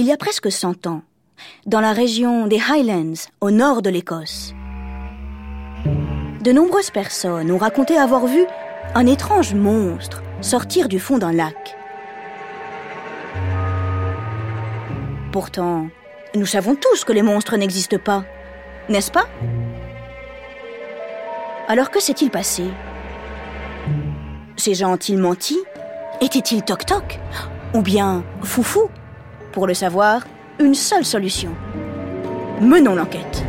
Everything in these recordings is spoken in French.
Il y a presque 100 ans, dans la région des Highlands, au nord de l'Écosse, de nombreuses personnes ont raconté avoir vu un étrange monstre sortir du fond d'un lac. Pourtant, nous savons tous que les monstres n'existent pas, n'est-ce pas? Alors que s'est-il passé? Ces gens ont-ils menti? Était-il toc-toc? Ou bien foufou? Pour le savoir, une seule solution. Menons l'enquête.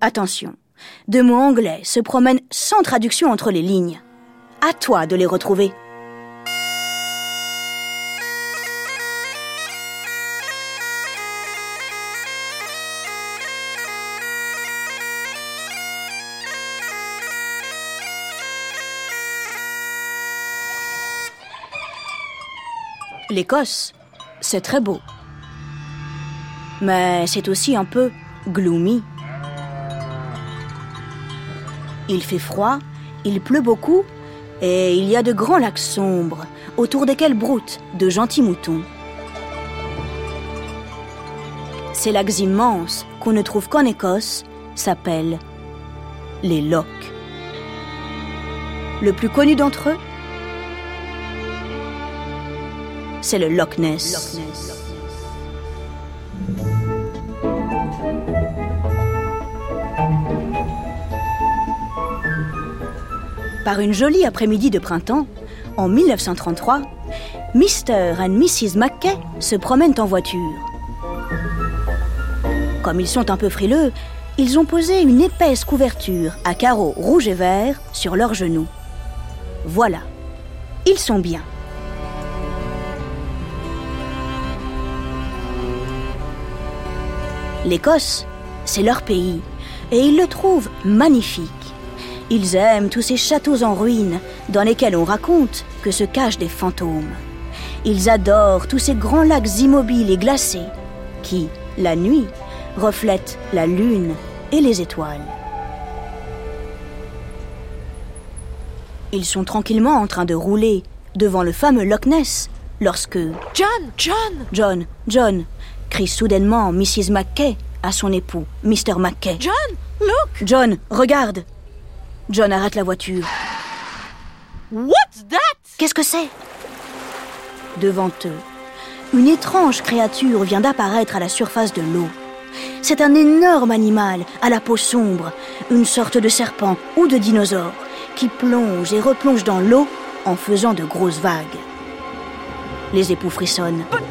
Attention, deux mots anglais se promènent sans traduction entre les lignes. À toi de les retrouver. L'Écosse, c'est très beau. Mais c'est aussi un peu gloomy. Il fait froid, il pleut beaucoup, et il y a de grands lacs sombres, autour desquels broutent de gentils moutons. Ces lacs immenses, qu'on ne trouve qu'en Écosse, s'appellent les lochs. Le plus connu d'entre eux, c'est le Loch Ness. Par une jolie après-midi de printemps, en 1933, Mr. and Mrs. McKay se promènent en voiture. Comme ils sont un peu frileux, ils ont posé une épaisse couverture à carreaux rouges et verts sur leurs genoux. Voilà, ils sont bien. L'Écosse, c'est leur pays, et ils le trouvent magnifique. Ils aiment tous ces châteaux en ruine dans lesquels on raconte que se cachent des fantômes. Ils adorent tous ces grands lacs immobiles et glacés qui, la nuit, reflètent la lune et les étoiles. Ils sont tranquillement en train de rouler devant le fameux Loch Ness lorsque... John John John, John, crie soudainement Mrs. McKay à son époux, Mr. McKay. John Look John, regarde John arrête la voiture. What's that? Qu'est-ce que c'est? Devant eux, une étrange créature vient d'apparaître à la surface de l'eau. C'est un énorme animal à la peau sombre, une sorte de serpent ou de dinosaure, qui plonge et replonge dans l'eau en faisant de grosses vagues. Les époux frissonnent. But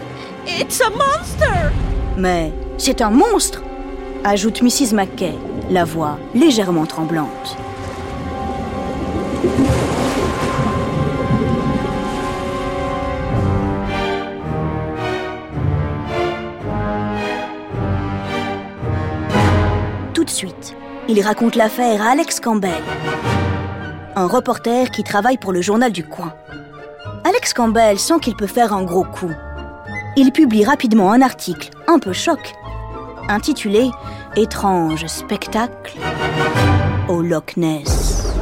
it's a monster Mais c'est un monstre ajoute Mrs. McKay, la voix légèrement tremblante. Tout de suite, il raconte l'affaire à Alex Campbell, un reporter qui travaille pour le journal du coin. Alex Campbell sent qu'il peut faire un gros coup. Il publie rapidement un article un peu choc, intitulé Étrange spectacle au Loch Ness.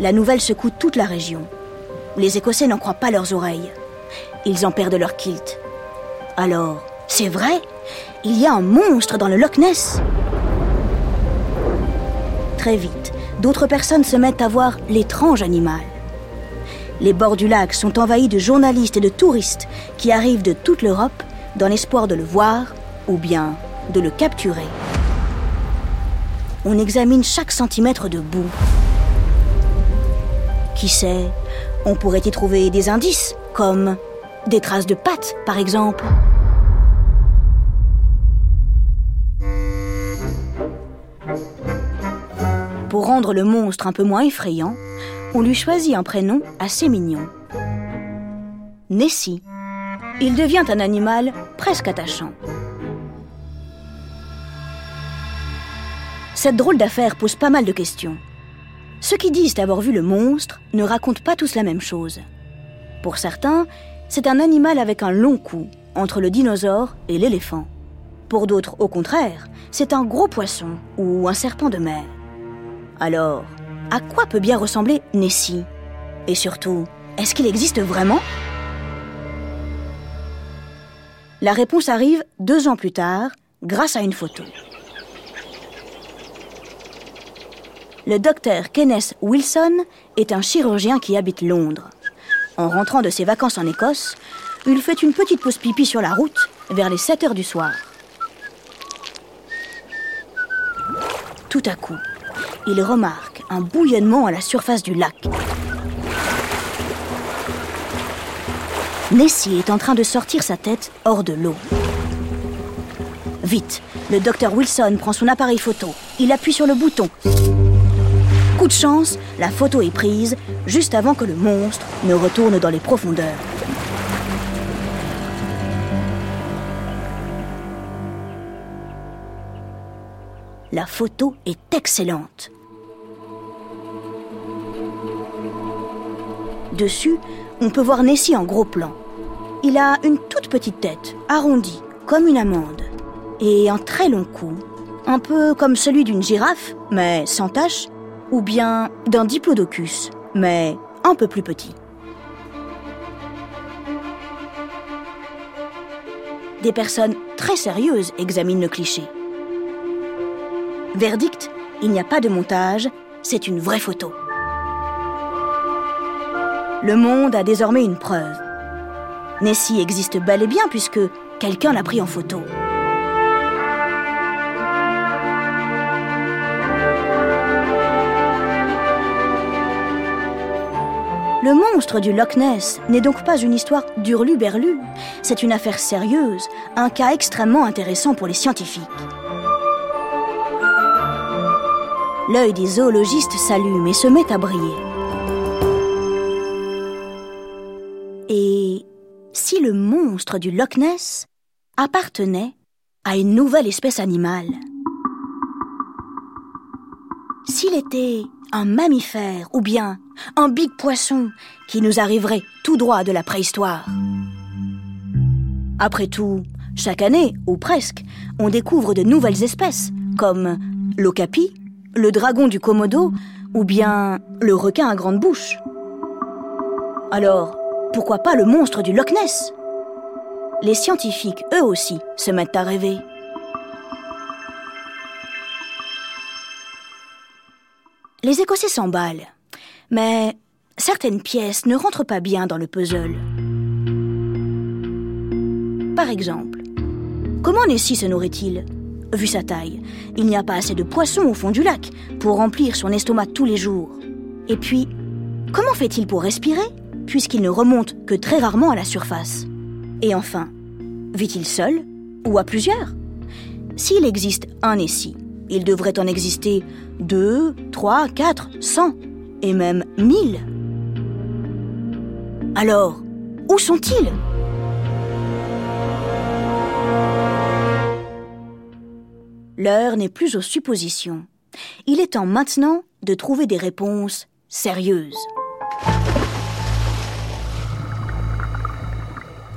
La nouvelle secoue toute la région. Les Écossais n'en croient pas leurs oreilles. Ils en perdent leur kilt. Alors, c'est vrai? Il y a un monstre dans le Loch Ness? Très vite, d'autres personnes se mettent à voir l'étrange animal. Les bords du lac sont envahis de journalistes et de touristes qui arrivent de toute l'Europe dans l'espoir de le voir ou bien de le capturer. On examine chaque centimètre de boue. Qui sait, on pourrait y trouver des indices, comme des traces de pattes, par exemple. Pour rendre le monstre un peu moins effrayant, on lui choisit un prénom assez mignon. Nessie. Il devient un animal presque attachant. Cette drôle d'affaire pose pas mal de questions. Ceux qui disent avoir vu le monstre ne racontent pas tous la même chose. Pour certains, c'est un animal avec un long cou, entre le dinosaure et l'éléphant. Pour d'autres, au contraire, c'est un gros poisson ou un serpent de mer. Alors, à quoi peut bien ressembler Nessie? Et surtout, est-ce qu'il existe vraiment? La réponse arrive deux ans plus tard, grâce à une photo. Le docteur Kenneth Wilson est un chirurgien qui habite Londres. En rentrant de ses vacances en Écosse, il fait une petite pause pipi sur la route vers les 7 heures du soir. Tout à coup, il remarque un bouillonnement à la surface du lac. Nessie est en train de sortir sa tête hors de l'eau. Vite, le docteur Wilson prend son appareil photo. Il appuie sur le bouton. Coup de chance, la photo est prise juste avant que le monstre ne retourne dans les profondeurs. La photo est excellente. Dessus, on peut voir Nessie en gros plan. Il a une toute petite tête, arrondie, comme une amande, et un très long cou, un peu comme celui d'une girafe, mais sans tache, ou bien d'un diplodocus, mais un peu plus petit. Des personnes très sérieuses examinent le cliché. Verdict, il n'y a pas de montage, c'est une vraie photo. Le monde a désormais une preuve. Nessie existe bel et bien puisque quelqu'un l'a pris en photo. Le monstre du Loch Ness n'est donc pas une histoire d'hurlu-berlu, c'est une affaire sérieuse, un cas extrêmement intéressant pour les scientifiques. L'œil des zoologistes s'allume et se met à briller. Et si le monstre du Loch Ness appartenait à une nouvelle espèce animale S'il était un mammifère ou bien un big poisson qui nous arriverait tout droit de la préhistoire? Après tout, chaque année, ou presque, on découvre de nouvelles espèces, comme l'ocapi, le dragon du Komodo ou bien le requin à grande bouche. Alors, pourquoi pas le monstre du Loch Ness? Les scientifiques, eux aussi, se mettent à rêver. Les Écossais s'emballent, mais certaines pièces ne rentrent pas bien dans le puzzle. Par exemple, comment Nessie se nourrit-il? Vu sa taille, il n'y a pas assez de poissons au fond du lac pour remplir son estomac tous les jours. Et puis, comment fait-il pour respirer puisqu'il ne remonte que très rarement à la surface? Et enfin, vit-il seul ou à plusieurs? S'il existe un Nessie, il devrait en exister deux, trois, quatre, cent, et même mille. Alors, où sont-ils? L'heure n'est plus aux suppositions. Il est temps maintenant de trouver des réponses sérieuses.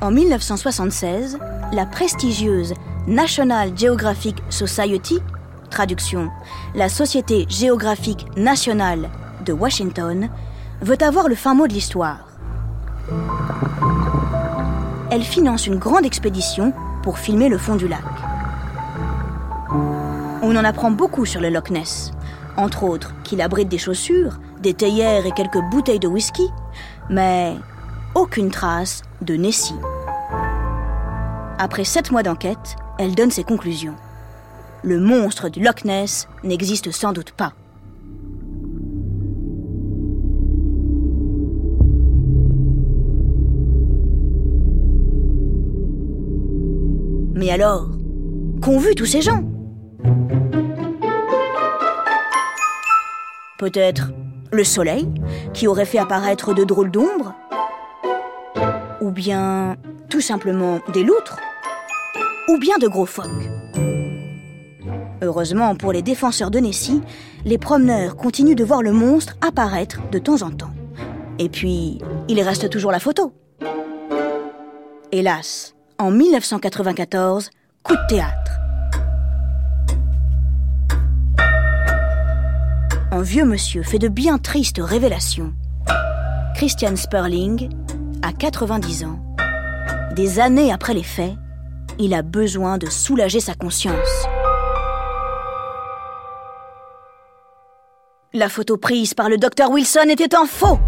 En 1976, la prestigieuse National Geographic Society, traduction la Société géographique nationale de Washington, veut avoir le fin mot de l'histoire. Elle finance une grande expédition pour filmer le fond du lac. On en apprend beaucoup sur le Loch Ness, entre autres qu'il abrite des chaussures, des théières et quelques bouteilles de whisky, mais aucune trace de Nessie. Après sept mois d'enquête, elle donne ses conclusions. Le monstre du Loch Ness n'existe sans doute pas. Mais alors, qu'ont vu tous ces gens? Peut-être le soleil, qui aurait fait apparaître de drôles d'ombres? Ou bien tout simplement des loutres? Ou bien de gros phoques? Heureusement pour les défenseurs de Nessie, les promeneurs continuent de voir le monstre apparaître de temps en temps. Et puis, il reste toujours la photo. Hélas, en 1994, coup de théâtre. Un vieux monsieur fait de bien tristes révélations. Christian Sperling a 90 ans. Des années après les faits, il a besoin de soulager sa conscience. La photo prise par le docteur Wilson était un faux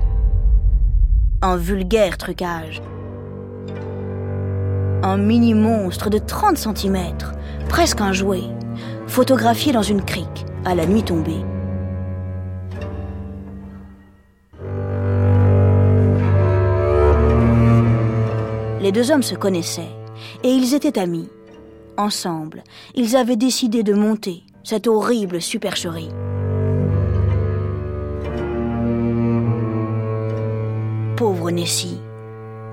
Un vulgaire trucage. Un mini-monstre de 30 cm, presque un jouet, photographié dans une crique à la nuit tombée. Les deux hommes se connaissaient et ils étaient amis. Ensemble, ils avaient décidé de monter cette horrible supercherie. Pauvre Nessie.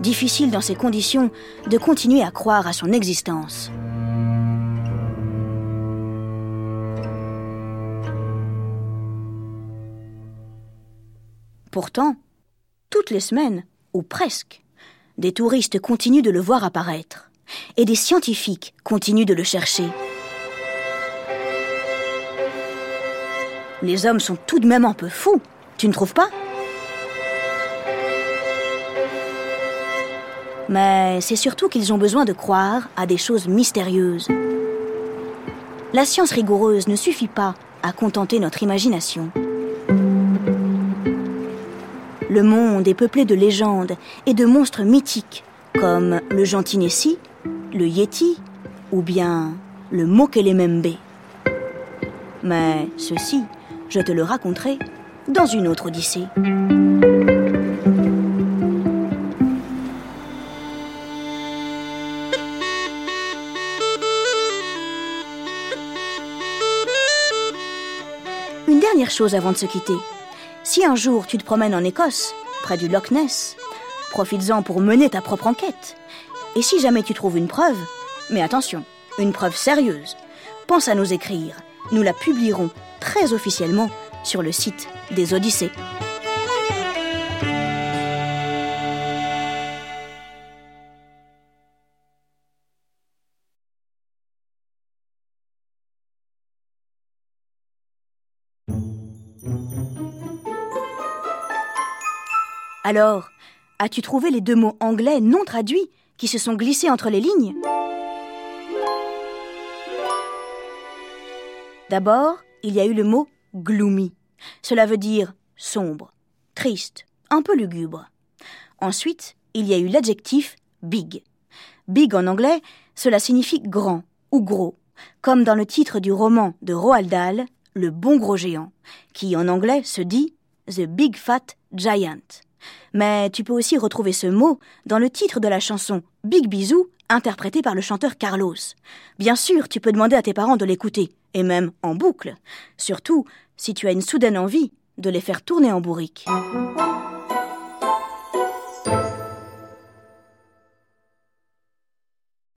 Difficile dans ces conditions de continuer à croire à son existence. Pourtant, toutes les semaines, ou presque, des touristes continuent de le voir apparaître, et des scientifiques continuent de le chercher. Les hommes sont tout de même un peu fous, tu ne trouves pas? Mais c'est surtout qu'ils ont besoin de croire à des choses mystérieuses. La science rigoureuse ne suffit pas à contenter notre imagination. Le monde est peuplé de légendes et de monstres mythiques, comme le gentil Nessie, le Yeti ou bien le Mokelemembe. Mais ceci, je te le raconterai dans une autre Odyssée. dernière chose avant de se quitter. Si un jour tu te promènes en Écosse, près du Loch Ness, profites-en pour mener ta propre enquête. Et si jamais tu trouves une preuve, mais attention, une preuve sérieuse, pense à nous écrire. Nous la publierons très officiellement sur le site des Odyssées. Alors, as-tu trouvé les deux mots anglais non traduits qui se sont glissés entre les lignes? D'abord, il y a eu le mot gloomy. Cela veut dire sombre, triste, un peu lugubre. Ensuite, il y a eu l'adjectif big. Big en anglais, cela signifie grand ou gros, comme dans le titre du roman de Roald Dahl, Le bon gros géant, qui en anglais se dit The Big Fat Giant. Mais tu peux aussi retrouver ce mot dans le titre de la chanson Big Bisou, interprétée par le chanteur Carlos. Bien sûr, tu peux demander à tes parents de l'écouter, et même en boucle. Surtout si tu as une soudaine envie de les faire tourner en bourrique.